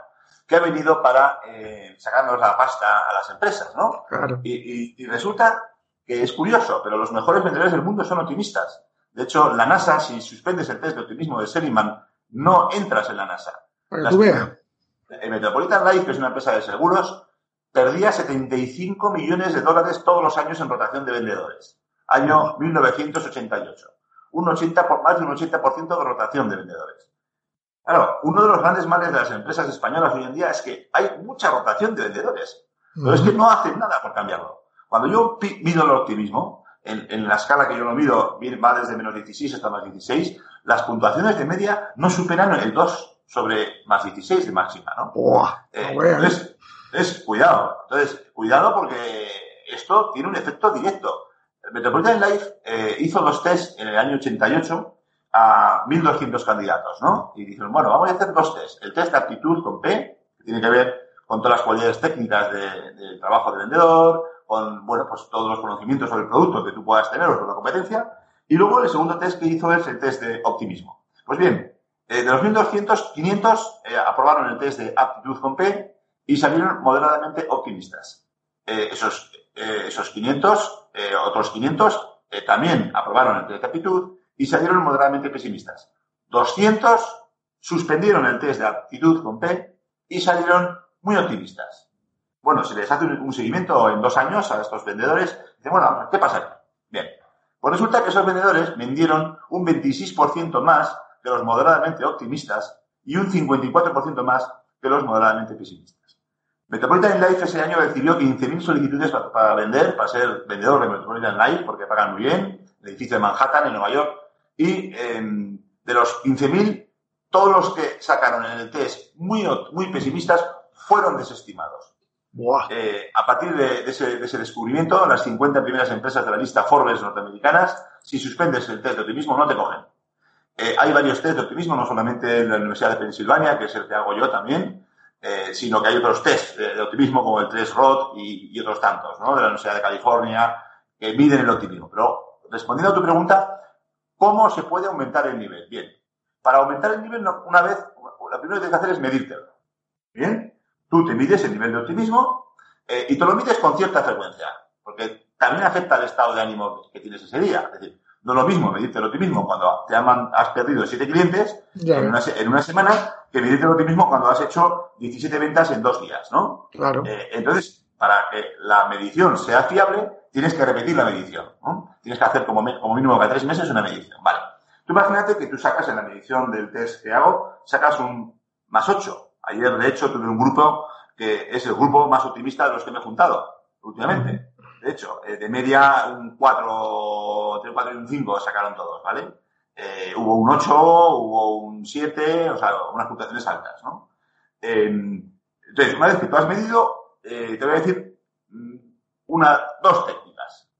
[SPEAKER 4] que ha venido para eh, sacarnos la pasta a las empresas, ¿no?
[SPEAKER 1] Claro.
[SPEAKER 4] Y, y, resulta que es curioso, pero los mejores vendedores del mundo son optimistas. De hecho, la NASA, si suspendes el test de optimismo de Seligman, no entras en la NASA.
[SPEAKER 1] Para que tú veas.
[SPEAKER 4] El Metropolitan Life, que es una empresa de seguros, perdía 75 millones de dólares todos los años en rotación de vendedores. Año 1988. Un 80 por, más de un 80% de rotación de vendedores. Claro, uno de los grandes males de las empresas españolas hoy en día es que hay mucha rotación de vendedores. Pero es que no hacen nada por cambiarlo. Cuando yo mido el optimismo, en, la escala que yo lo mido, va desde menos 16 hasta más 16, las puntuaciones de media no superan el 2 sobre más 16 de máxima, ¿no?
[SPEAKER 1] Eh,
[SPEAKER 4] entonces, Entonces, cuidado. Entonces, cuidado porque esto tiene un efecto directo. El Metropolitan Life eh, hizo los test en el año 88 a 1.200 candidatos, ¿no? Y dijeron, bueno, vamos a hacer dos test. El test de aptitud con P, que tiene que ver con todas las cualidades técnicas del trabajo de vendedor, con, bueno, pues todos los conocimientos sobre el producto que tú puedas tener o sobre la competencia. Y luego el segundo test que hizo es el test de optimismo. Pues bien, eh, de los 1.200, 500 eh, aprobaron el test de aptitud con P y salieron moderadamente optimistas. Eh, esos, esos 500, otros 500 también aprobaron el test de aptitud y salieron moderadamente pesimistas. 200 suspendieron el test de aptitud con P y salieron muy optimistas. Bueno, se les hace un, seguimiento en dos años a estos vendedores. Dicen, bueno, ¿qué pasa aquí? Bien. Pues resulta que esos vendedores vendieron un 26% más que los moderadamente optimistas y un 54% más que los moderadamente pesimistas. Metropolitan Life ese año recibió 15.000 solicitudes para, vender, para ser vendedor de Metropolitan Life, porque pagan muy bien, el edificio de Manhattan, en Nueva York, y em, de los 15.000, todos los que sacaron en el test muy, muy pesimistas fueron desestimados. Eh, a partir de, ese, descubrimiento, las 50 primeras empresas de la lista Forbes norteamericanas, si suspendes el test de optimismo, no te cogen. Eh, hay varios test de optimismo, no solamente en la Universidad de Pensilvania, que es el que hago yo también, eh, sino que hay otros test de, optimismo como el test Roth y, otros tantos, ¿no? De la Universidad de California, que miden el optimismo. Pero respondiendo a tu pregunta, ¿Cómo se puede aumentar el nivel? Bien, para aumentar el nivel, una vez, la primera que tienes que hacer es medírtelo. Bien, tú te mides el nivel de optimismo eh, y te lo mides con cierta frecuencia, porque también afecta el estado de ánimo que tienes ese día. No es lo mismo medirte el optimismo cuando te has perdido siete clientes en una, semana que medirte el optimismo cuando has hecho 17 ventas en dos días, ¿no?
[SPEAKER 1] Claro.
[SPEAKER 4] Eh, entonces, para que la medición sea fiable, tienes que repetir la medición. ¿no? Tienes que hacer como, como mínimo cada tres meses una medición. Vale. Tú imagínate que tú sacas en la medición del test que hago, sacas un más 8. Ayer, de hecho, tuve un grupo que es el grupo más optimista de los que me he juntado últimamente. De hecho, eh, de media un 4, entre un 4 y un 5 sacaron todos, ¿vale? Eh, hubo un 8, hubo un 7, o sea, unas puntuaciones altas, ¿no? Eh, entonces, una vez que tú has medido, te voy a decir mm, una, dos técnicas.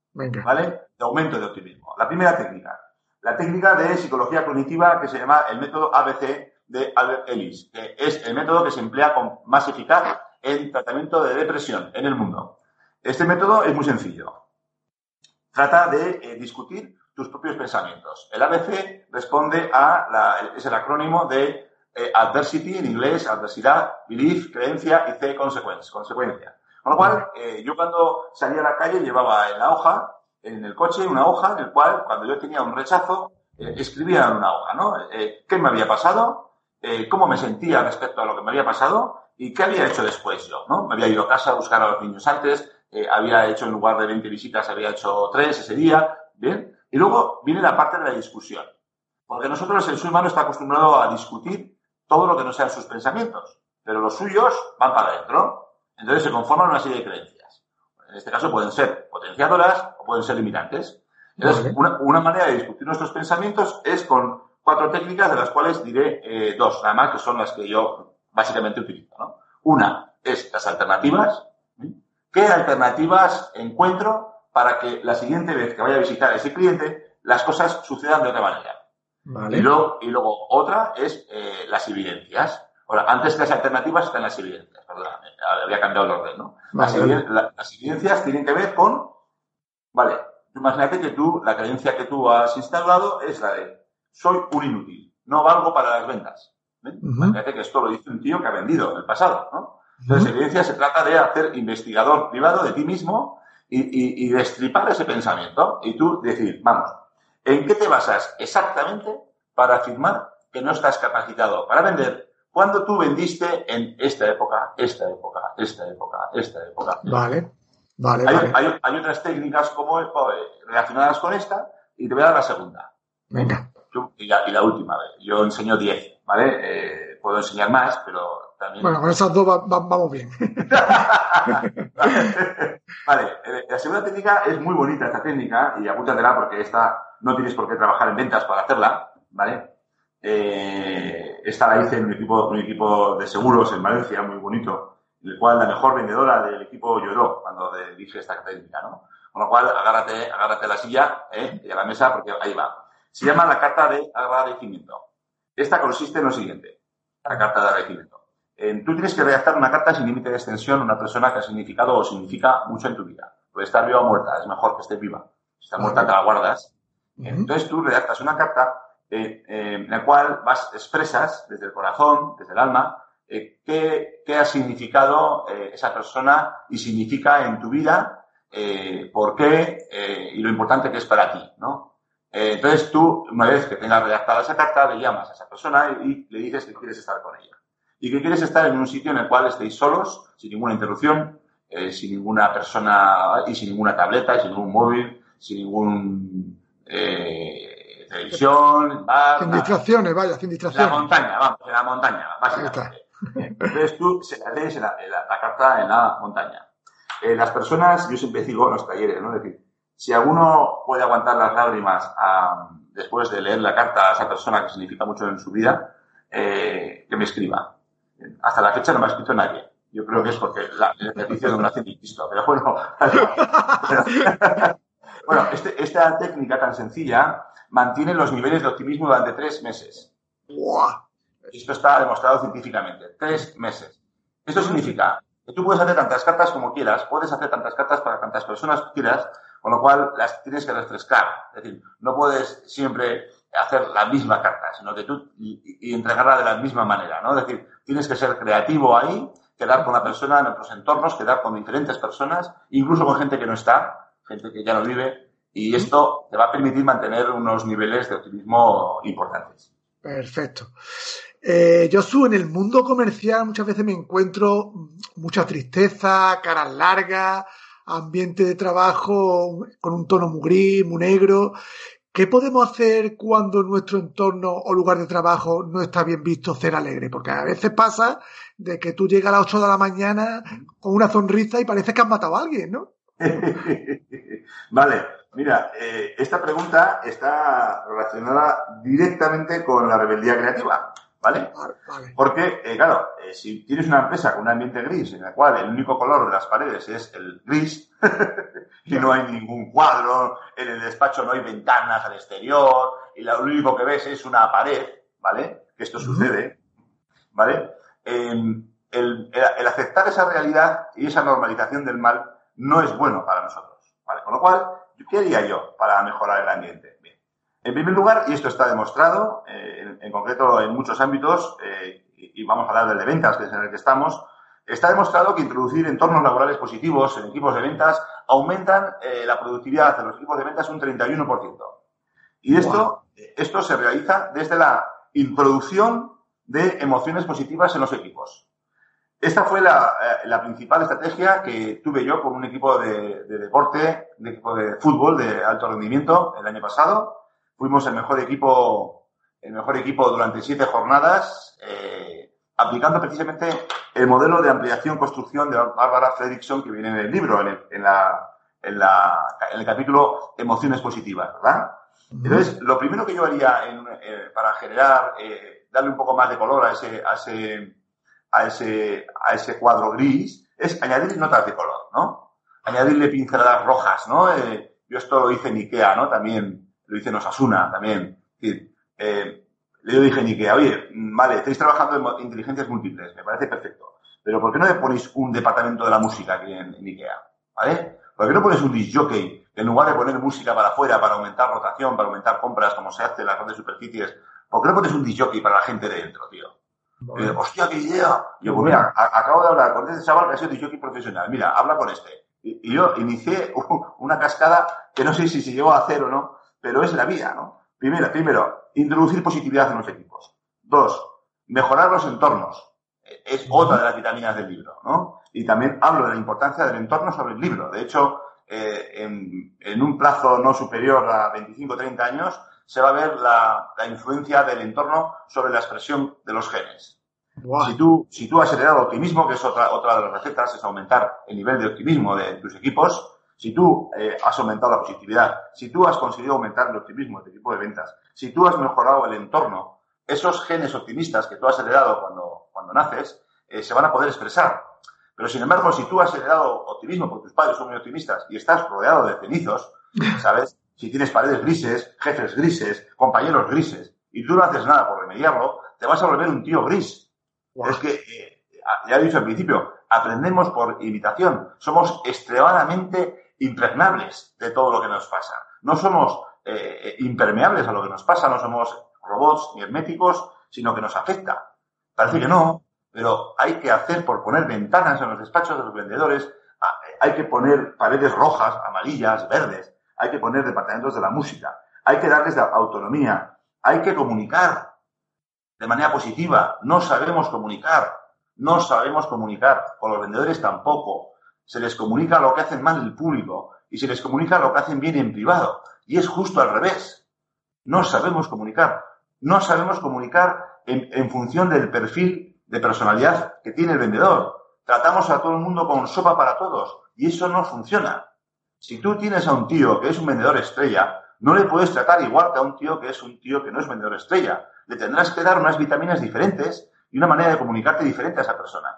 [SPEAKER 4] ¿Vale? De aumento de optimismo. La primera técnica. La técnica de psicología cognitiva que se llama el método ABC de Albert Ellis, que es el método que se emplea con más eficaz en tratamiento de depresión en el mundo. Este método es muy sencillo. Trata de eh, discutir tus propios pensamientos. El ABC responde a la, es el acrónimo de eh, adversity en inglés, adversidad, belief, creencia y C, consequence, consecuencia. Con lo cual, eh, yo cuando salía a la calle llevaba en la hoja, en el coche, una hoja en el cual, cuando yo tenía un rechazo, eh, escribía en una hoja, ¿no? Eh, ¿Qué me había pasado? ¿Cómo me sentía respecto a lo que me había pasado? ¿Y qué había hecho después yo, no? Me había ido a casa a buscar a los niños antes, había hecho en lugar de 20 visitas, había hecho 3 ese día, ¿bien? Y luego viene la parte de la discusión. Porque nosotros, el ser humano está acostumbrado a discutir todo lo que no sean sus pensamientos, pero los suyos van para adentro. Entonces se conforman una serie de creencias. En este caso pueden ser potenciadoras o pueden ser limitantes. Entonces, una, manera de discutir nuestros pensamientos es con cuatro técnicas, de las cuales diré eh, dos, nada más, que son las que yo básicamente utilizo. ¿no? Una es las alternativas. ¿Qué alternativas encuentro para que la siguiente vez que vaya a visitar a ese cliente, las cosas sucedan de otra manera? Y, luego, y, luego, otra es eh, las evidencias. Ahora, antes que las alternativas están las evidencias, perdón, había cambiado el orden, ¿no? las, evidencias tienen que ver con, vale, imagínate que tú, la creencia que tú has instalado es la de, soy un inútil, no valgo para las ventas. Imagínate que esto lo dice un tío que ha vendido en el pasado, ¿no? Entonces, evidencia se trata de hacer investigador privado de ti mismo y, y, y destripar ese pensamiento y tú decir, vamos, ¿en qué te basas exactamente para afirmar que no estás capacitado para vender cuando tú vendiste en esta época, esta época, esta época, esta época.
[SPEAKER 1] Vale, vale,
[SPEAKER 4] hay, Hay, otras técnicas como eh, relacionadas con esta y te voy a dar la segunda.
[SPEAKER 1] Venga.
[SPEAKER 4] Y la, y la última, yo enseño 10, ¿vale? Eh, puedo enseñar más, pero también...
[SPEAKER 1] Bueno, con esas dos vamos bien.
[SPEAKER 4] vale, eh, la segunda técnica es muy bonita esta técnica y apúntatela porque esta no tienes por qué trabajar en ventas para hacerla, ¿vale? Eh, esta la hice en un equipo, un equipo de seguros en Valencia, muy bonito. en el cual la mejor vendedora del equipo lloró cuando dije esta técnica, ¿no? Con lo cual, agárrate, agárrate a la silla ¿eh? y a la mesa porque ahí va. Se llama la carta de agradecimiento. Esta consiste en lo siguiente, la carta de agradecimiento. Tú tienes que redactar una carta sin límite de extensión a una persona que ha significado o significa mucho en tu vida. Puede estar viva o muerta, es mejor que esté viva. Si está muerta, te la guardas. Entonces tú redactas una carta eh, eh, en la cual vas, expresas desde el corazón, desde el alma, eh, qué, qué, ha significado esa persona y significa en tu vida, por qué y lo importante que es para ti, ¿no? entonces tú, una vez que tengas redactada esa carta, le llamas a esa persona y, le dices que quieres estar con ella. Y que quieres estar en un sitio en el cual estéis solos, sin ninguna interrupción, sin ninguna persona y sin ninguna tableta, sin ningún móvil, sin ningún eh, televisión, bar,
[SPEAKER 1] Sin distracciones, vaya, sin distracciones.
[SPEAKER 4] En la montaña, vamos, en la montaña, básicamente. Entonces tú se la lees la, la, carta en la montaña. Eh, las personas, yo siempre digo en los talleres, ¿no? Es decir, si alguno puede aguantar las lágrimas a, después de leer la carta a esa persona que significa mucho en su vida, eh, que me escriba. Hasta la fecha no me ha escrito nadie. Yo creo que es porque la, el ejercicio no me hace ni visto, pero bueno. Bueno, este, esta técnica tan sencilla mantiene los niveles de optimismo durante tres meses. Esto está demostrado científicamente. Tres meses. Esto significa que tú puedes hacer tantas cartas como quieras, puedes hacer tantas cartas para tantas personas quieras, con lo cual las tienes que refrescar. Es decir, no puedes siempre hacer la misma carta, sino que tú y, entregarla de la misma manera, ¿no? Es decir, tienes que ser creativo ahí, quedar con la persona en otros entornos, quedar con diferentes personas, incluso con gente que no está, gente que ya no vive, y esto te va a permitir mantener unos niveles de optimismo importantes.
[SPEAKER 1] Perfecto. Eh, Josu, en el mundo comercial muchas veces me encuentro mucha tristeza, caras largas, ambiente de trabajo con un tono muy gris, muy negro. ¿Qué podemos hacer cuando nuestro entorno o lugar de trabajo no está bien visto ser alegre? Porque a veces pasa de que tú llegas a las 8 de la mañana con una sonrisa y parece que has matado a alguien, ¿no?
[SPEAKER 4] vale, mira, eh, esta pregunta está relacionada directamente con la rebeldía creativa, ¿vale? Porque, eh, claro, eh, si tienes una empresa con un ambiente gris en el cual el único color de las paredes es el gris y no hay ningún cuadro, en el despacho no hay ventanas al exterior y lo único que ves es una pared, ¿vale? Que esto sucede, ¿vale? Em, el, el aceptar esa realidad y esa normalización del mal no es bueno para nosotros. ¿vale? Con lo cual, ¿qué haría yo para mejorar el ambiente? En primer lugar, y esto está demostrado, eh, en, concreto en muchos ámbitos, eh, y, vamos a hablar del de ventas, que es en el que estamos, está demostrado que introducir entornos laborales positivos en equipos de ventas aumentan eh, la productividad de los equipos de ventas un 31%. Y esto, esto se realiza desde la introducción de emociones positivas en los equipos. Esta fue eh, la, principal estrategia que tuve yo con un equipo de, deporte, de equipo de fútbol de alto rendimiento el año pasado. Fuimos el mejor equipo, el mejor equipo durante siete jornadas, eh, aplicando precisamente el modelo de ampliación construcción de Bárbara Fredrickson que viene en el libro, en el, en la, en la, en el capítulo Emociones Positivas, ¿verdad? Entonces, lo primero que yo haría eh, para generar, darle un poco más de color a ese, a ese a ese, a ese cuadro gris es añadir notas de color, ¿no? Añadirle pinceladas rojas, ¿no? Eh, yo esto lo hice en Ikea, ¿no? También lo hice en Osasuna, también. Eh, le dije en Ikea, oye, vale, estáis trabajando en inteligencias múltiples, me parece perfecto. Pero ¿por qué no le ponéis un departamento de la música aquí en, Ikea? ¿Vale? ¿Por qué no pones un disc jockey en lugar de poner música para afuera, para aumentar rotación, para aumentar compras, como se hace en las grandes superficies? ¿Por qué no pones un disc jockey para la gente de dentro, tío? hostia, qué idea. yo, pues mira, acabo de hablar con este chaval que ha sido aquí profesional. Mira, habla con este. Y, yo inicié una cascada que no sé si se llegó a hacer o no, pero es la vía, ¿no? Primero, primero, introducir positividad en los equipos. Dos, mejorar los entornos. Es otra de las vitaminas del libro, ¿no? Y también hablo de la importancia del entorno sobre el libro. De hecho, eh, en, en, un plazo no superior a 25 o 30 años, se va a ver la, influencia del entorno sobre la expresión de los genes. Si, tú, si tú has heredado optimismo, que es otra, otra de las recetas, es aumentar el nivel de optimismo de tus equipos, si tú eh, has aumentado la positividad, si tú has conseguido aumentar el optimismo de tu equipo de ventas, si tú has mejorado el entorno, esos genes optimistas que tú has heredado cuando, cuando naces, eh, se van a poder expresar. Pero sin embargo, si tú has heredado optimismo, porque tus padres son muy optimistas, y estás rodeado de cenizos, ¿sabes? Si tienes paredes grises, jefes grises, compañeros grises, y tú no haces nada por remediarlo, te vas a volver un tío gris. Es que, eh, ya he dicho al principio, aprendemos por imitación. Somos extremadamente impregnables de todo lo que nos pasa. No somos eh, impermeables a lo que nos pasa, no somos robots ni herméticos, sino que nos afecta. Parece que no, pero hay que hacer por poner ventanas en los despachos de los vendedores, hay que poner paredes rojas, amarillas, verdes, hay que poner departamentos de la música, hay que darles autonomía, hay que comunicar de manera positiva. No sabemos comunicar, no sabemos comunicar, con los vendedores tampoco. Se les comunica lo que hacen mal el público y se les comunica lo que hacen bien en privado. Y es justo al revés. No sabemos comunicar. No sabemos comunicar en, en función del perfil de personalidad que tiene el vendedor. Tratamos a todo el mundo con sopa para todos y eso no funciona. Si tú tienes a un tío que es un vendedor estrella, no le puedes tratar igual que a un tío que es un tío que no es vendedor estrella. Le tendrás que dar unas vitaminas diferentes y una manera de comunicarte diferente a esa persona.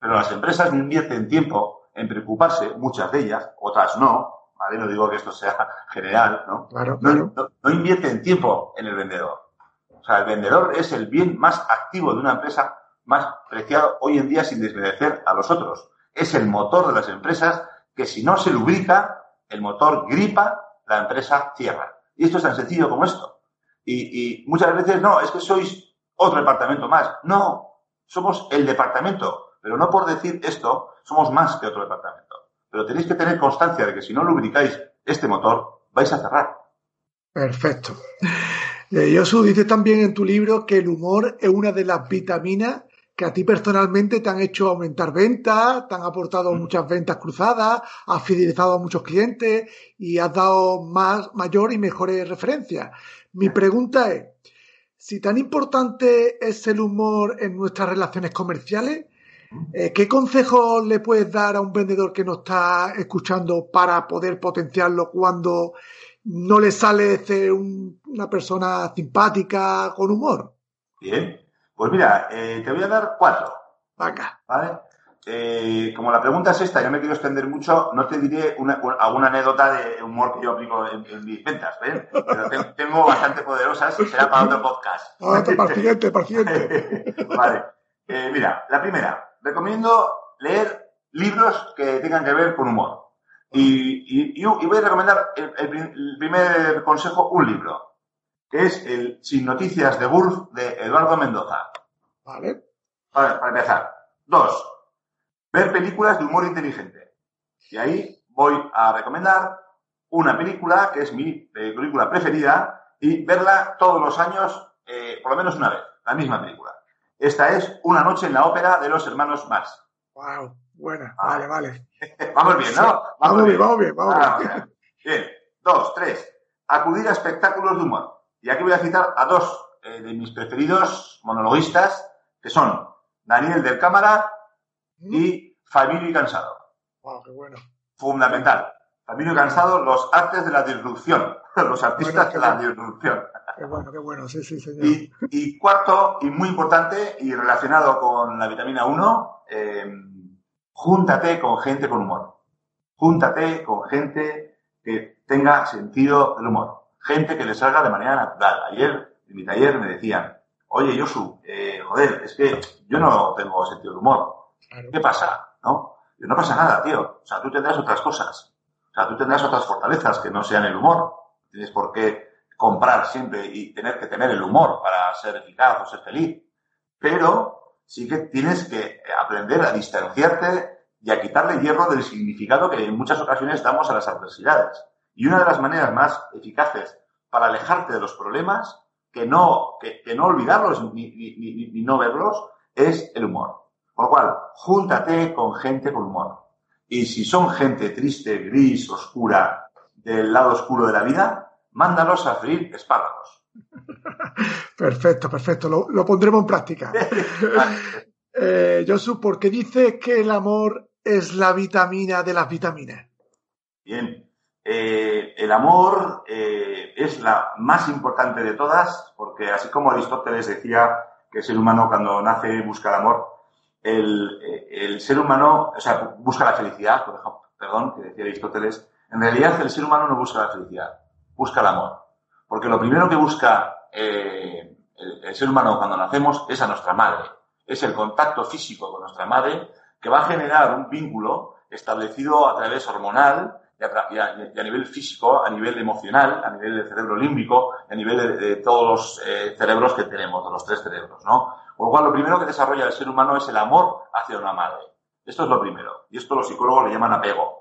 [SPEAKER 4] Pero las empresas no invierten tiempo en preocuparse, muchas de ellas, otras no, ¿vale? No digo que esto sea general, ¿no?
[SPEAKER 1] Claro,
[SPEAKER 4] No, no, no invierten tiempo en el vendedor. O sea, el vendedor es el bien más activo de una empresa, más preciado hoy en día sin desmerecer a los otros. Es el motor de las empresas que si no se lubrica, el motor gripa, la empresa cierra. Y esto es tan sencillo como esto. Y, y muchas veces, no, es que sois otro departamento más. No, somos el departamento. Pero no por decir esto, somos más que otro departamento. Pero tenéis que tener constancia de que si no lubricáis este motor, vais a cerrar.
[SPEAKER 1] Perfecto. Eh, Josu, dices también en tu libro que el humor es una de las vitaminas que a ti personalmente te han hecho aumentar ventas, te han aportado
[SPEAKER 4] Mm.
[SPEAKER 1] muchas ventas cruzadas, has fidelizado a muchos clientes y has dado más, mayor y mejores referencias. Mi pregunta es, si tan importante es el humor en nuestras relaciones comerciales, ¿qué consejos le puedes dar a un vendedor que nos está escuchando para poder potenciarlo cuando no le sale ser un- una persona simpática con humor?
[SPEAKER 4] Bien. Pues mira, eh, te voy a dar cuatro.
[SPEAKER 1] Venga.
[SPEAKER 4] ¿Vale? Eh, como la pregunta es esta, yo me quiero extender mucho, no te diré una, una- alguna anécdota de humor que yo aplico en, en mis ventas, ¿ven? Pero te- tengo bastante poderosas, será para otro podcast.
[SPEAKER 1] Ahora para el siguiente, para el siguiente.
[SPEAKER 4] vale. Eh, mira, la primera, recomiendo leer libros que tengan que ver con humor. Y, y- y- y voy a recomendar el, el prim- el primer consejo, un libro, que es el Sin Noticias de Gulf de Eduardo Mendoza.
[SPEAKER 1] Vale.
[SPEAKER 4] Para, para empezar. Dos, ver películas de humor inteligente. Y ahí voy a recomendar una película que es mi película preferida y verla todos los años, eh, por lo menos una vez, la misma película. Esta es Una noche en la ópera de los hermanos Marx.
[SPEAKER 1] Wow. Buena.
[SPEAKER 4] Ah.
[SPEAKER 1] Vale, vale.
[SPEAKER 4] Vamos bien, ¿no?
[SPEAKER 1] Vamos bien, vamos bien, vamos
[SPEAKER 4] Ah,
[SPEAKER 1] bien.
[SPEAKER 4] bien. Dos, tres. Acudir a espectáculos de humor. Y aquí voy a citar a dos eh, de mis preferidos monologuistas, que son Daniel del Cámara y Fabio Cansado.
[SPEAKER 1] Wow, qué bueno.
[SPEAKER 4] Fundamental. Fabio Cansado, los artes de la disrupción. Los artistas
[SPEAKER 1] Bueno,
[SPEAKER 4] de la disrupción.
[SPEAKER 1] Qué bueno, qué bueno. Sí, sí, señor.
[SPEAKER 4] Y, y cuarto, y muy importante, y relacionado con la vitamina 1, eh, júntate con gente con humor. Júntate con gente que tenga sentido del humor. Gente que le salga de manera natural. Ayer, en mi taller, me decían, oye, Josu, eh, joder, es que yo no tengo sentido del humor.
[SPEAKER 1] Claro.
[SPEAKER 4] ¿Qué pasa? ¿No? No pasa nada, tío. O sea, tú tendrás otras cosas. O sea, tú tendrás otras fortalezas que no sean el humor. Tienes por qué comprar siempre y tener que tener el humor para ser eficaz o ser feliz. Pero sí que tienes que aprender a distanciarte y a quitarle hierro del significado que en muchas ocasiones damos a las adversidades. Y una de las maneras más eficaces para alejarte de los problemas, que no, que, no olvidarlos ni, ni- no verlos, es el humor. Con lo cual, júntate con gente con humor. Y si son gente triste, gris, oscura, del lado oscuro de la vida, mándalos a freír espárragos.
[SPEAKER 1] Perfecto, perfecto. Lo, lo pondremos en práctica. Eh, Josu, ¿por qué dices que el amor es la vitamina de las vitaminas?
[SPEAKER 4] Bien. Eh, el amor eh, es la más importante de todas, porque así como Aristóteles decía que el ser humano cuando nace busca el amor, el, ser humano, o sea, busca la felicidad, por ejemplo, perdón, que decía Aristóteles, en realidad el ser humano no busca la felicidad, busca el amor. Porque lo primero que busca eh, el, ser humano cuando nacemos es a nuestra madre. Es el contacto físico con nuestra madre que va a generar un vínculo establecido a través hormonal y a, nivel físico, a nivel emocional, a nivel del cerebro límbico, a nivel de, todos los eh, cerebros que tenemos, de los tres cerebros, ¿no? Con lo cual, lo primero que desarrolla el ser humano es el amor hacia una madre. Esto es lo primero. Y esto los psicólogos le llaman apego.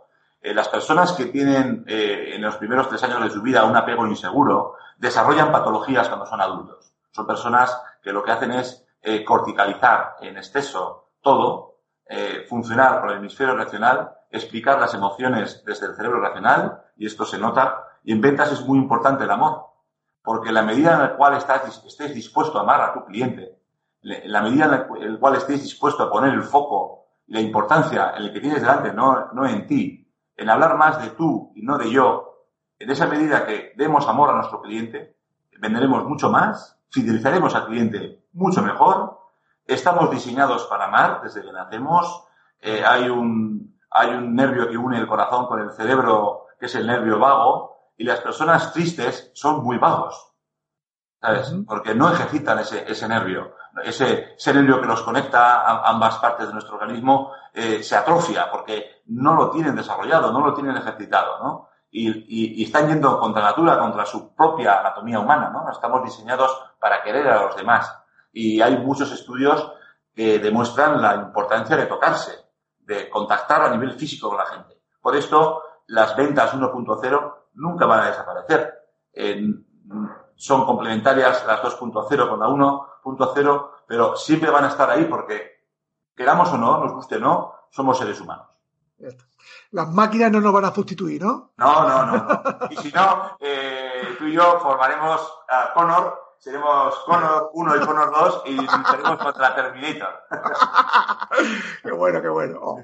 [SPEAKER 4] Eh, las personas que tienen eh, en los primeros tres años de su vida un apego inseguro desarrollan patologías cuando son adultos. Son personas que lo que hacen es corticalizar en exceso todo, funcionar con el hemisferio racional explicar las emociones desde el cerebro racional, y esto se nota, y en ventas es muy importante el amor, porque la medida en la cual estás, estés dispuesto a amar a tu cliente, en la medida en la cual estés dispuesto a poner el foco la importancia en el que tienes delante, no, no en ti, en hablar más de tú y no de yo, en esa medida que demos amor a nuestro cliente, venderemos mucho más, fidelizaremos al cliente mucho mejor, estamos diseñados para amar desde que nacemos, eh, hay un, hay un nervio que une el corazón con el cerebro, que es el nervio vago, y las personas tristes son muy vagos. ¿Sabes? Porque no ejercitan ese, ese nervio. Ese, nervio que los conecta a ambas partes de nuestro organismo eh, se atrofia porque no lo tienen desarrollado, no lo tienen ejercitado, ¿no? Y, y, están yendo contra natura, contra su propia anatomía humana, ¿no? Estamos diseñados para querer a los demás. Y hay muchos estudios que demuestran la importancia de tocarse, de contactar a nivel físico con la gente. Por esto, las ventas 1.0 nunca van a desaparecer. Son complementarias las 2.0 con la 1.0, pero siempre van a estar ahí porque, queramos o no, nos guste o no, somos seres humanos.
[SPEAKER 1] Las máquinas no nos van a sustituir, ¿no?
[SPEAKER 4] No, no, no. Y si no, eh, tú y yo formaremos a Connor seremos Connor 1 y Connor 2 y lucharemos contra Terminator.
[SPEAKER 1] qué bueno, qué bueno. Oh.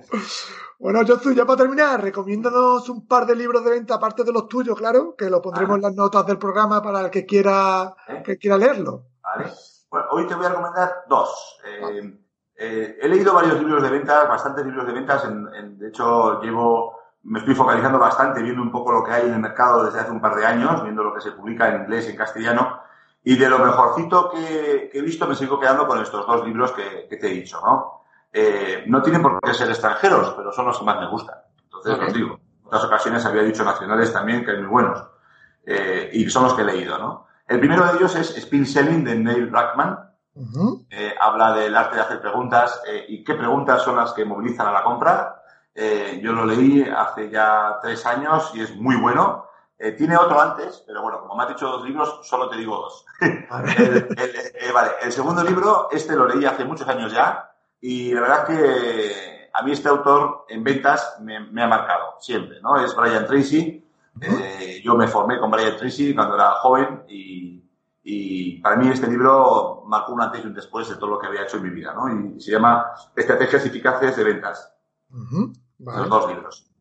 [SPEAKER 1] Bueno, Josu, ya para terminar, recomiéndanos un par de libros de venta, aparte de los tuyos, claro, que lo pondremos en las notas del programa para el que quiera, ¿Eh? que quiera leerlo.
[SPEAKER 4] Vale. Bueno, hoy te voy a recomendar dos. Eh, eh, he leído varios libros de ventas, bastantes libros de ventas. de hecho, llevo, me estoy focalizando bastante viendo un poco lo que hay en el mercado desde hace un par de años, viendo lo que se publica en inglés y en castellano. Y de lo mejorcito que, he visto me sigo quedando con estos dos libros que, te he dicho, ¿no? Eh, no tienen por qué ser extranjeros, pero son los que más me gustan. Entonces, os digo, en otras ocasiones había dicho nacionales también, que hay muy buenos. Eh, y son los que he leído, ¿no? El primero de ellos es Spin Selling de Neil Rackman. Eh, habla del arte de hacer preguntas y qué preguntas son las que movilizan a la compra. yo lo leí hace ya tres años y es muy bueno. Eh, tiene otro antes, pero bueno, como me has dicho dos libros, solo te digo dos. el, eh, vale, el segundo libro, este lo leí hace muchos años ya, y la verdad que a mí este autor en ventas me, ha marcado, siempre, ¿no? Es Brian Tracy. Eh, yo me formé con Brian Tracy cuando era joven y, para mí este libro marcó un antes y un después de todo lo que había hecho en mi vida, ¿no? Y se llama Estrategias eficaces de ventas. Los dos libros.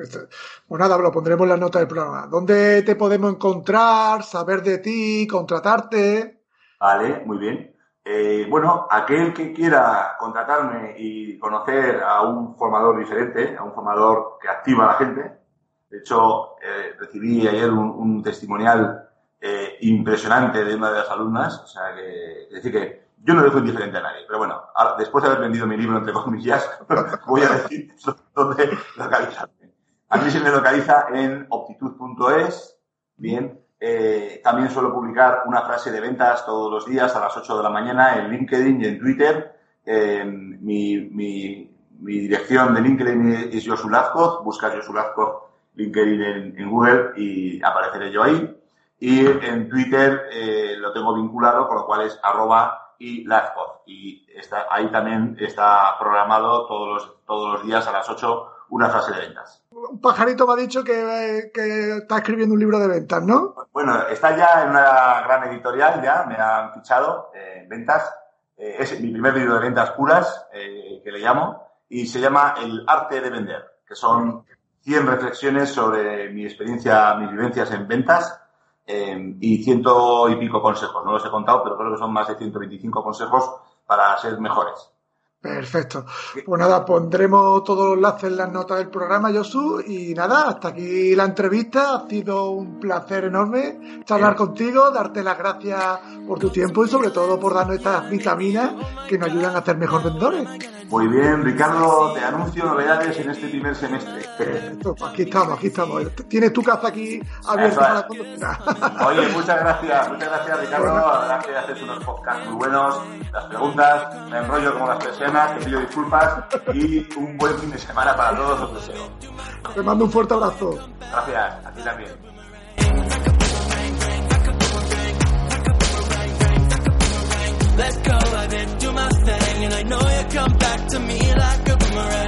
[SPEAKER 1] Este, pues nada, lo pondremos en la nota del programa. ¿Dónde te podemos encontrar, saber de ti, contratarte?
[SPEAKER 4] Vale, muy bien. Eh, bueno, aquel que quiera contratarme y conocer a un formador diferente, a un formador que activa a la gente, de hecho, eh, recibí ayer un, testimonial eh, impresionante de una de las alumnas, o sea, que, es decir, que yo no dejo indiferente a nadie, pero bueno, después de haber vendido mi libro, entre comillas, voy a decir dónde localizarme. A mí se me localiza en optitud.es. Bien. Eh, también suelo publicar una frase de ventas todos los días a las 8 de la mañana en LinkedIn y en Twitter. mi, dirección de LinkedIn es Josu Lazcoz. Busca Josu Lazcoz LinkedIn en, Google y apareceré yo ahí. Y en Twitter eh, lo tengo vinculado, con lo cual es arroba y Lazcoz. Y está, ahí también está programado todos los, todos los días a las 8 una frase de ventas.
[SPEAKER 1] Un pajarito me ha dicho que, está escribiendo un libro de ventas, ¿no?
[SPEAKER 4] Bueno, está ya en una gran editorial, ya me han fichado en eh, ventas. Eh, es mi primer libro de ventas puras, eh, que le llamo, y se llama El arte de vender, que son 100 reflexiones sobre mi experiencia, mis vivencias en ventas y ciento y pico consejos. No los he contado, pero creo que son más de 125 consejos para ser mejores.
[SPEAKER 1] Perfecto. Pues nada, pondremos todos los enlaces en las notas del programa, Josu. Y nada, hasta aquí la entrevista. Ha sido un placer enorme charlar contigo, darte las gracias por tu tiempo y sobre todo por darnos estas vitaminas que nos ayudan a ser mejor vendedores.
[SPEAKER 4] Muy bien, Ricardo, te anuncio novedades en este primer semestre.
[SPEAKER 1] Perfecto, pues aquí estamos, aquí estamos. Tienes tu casa aquí abierta para cuando quieras.
[SPEAKER 4] Oye, muchas gracias, muchas gracias, Ricardo. La verdad que haces unos podcasts muy buenos. Las preguntas, me enrollo como las personas te pido disculpas y un buen fin de semana para todos os deseo.
[SPEAKER 1] Te mando un fuerte abrazo.
[SPEAKER 4] Gracias, a ti también. Let's go, I did do my thing, and I know you come back to me like a boomerang.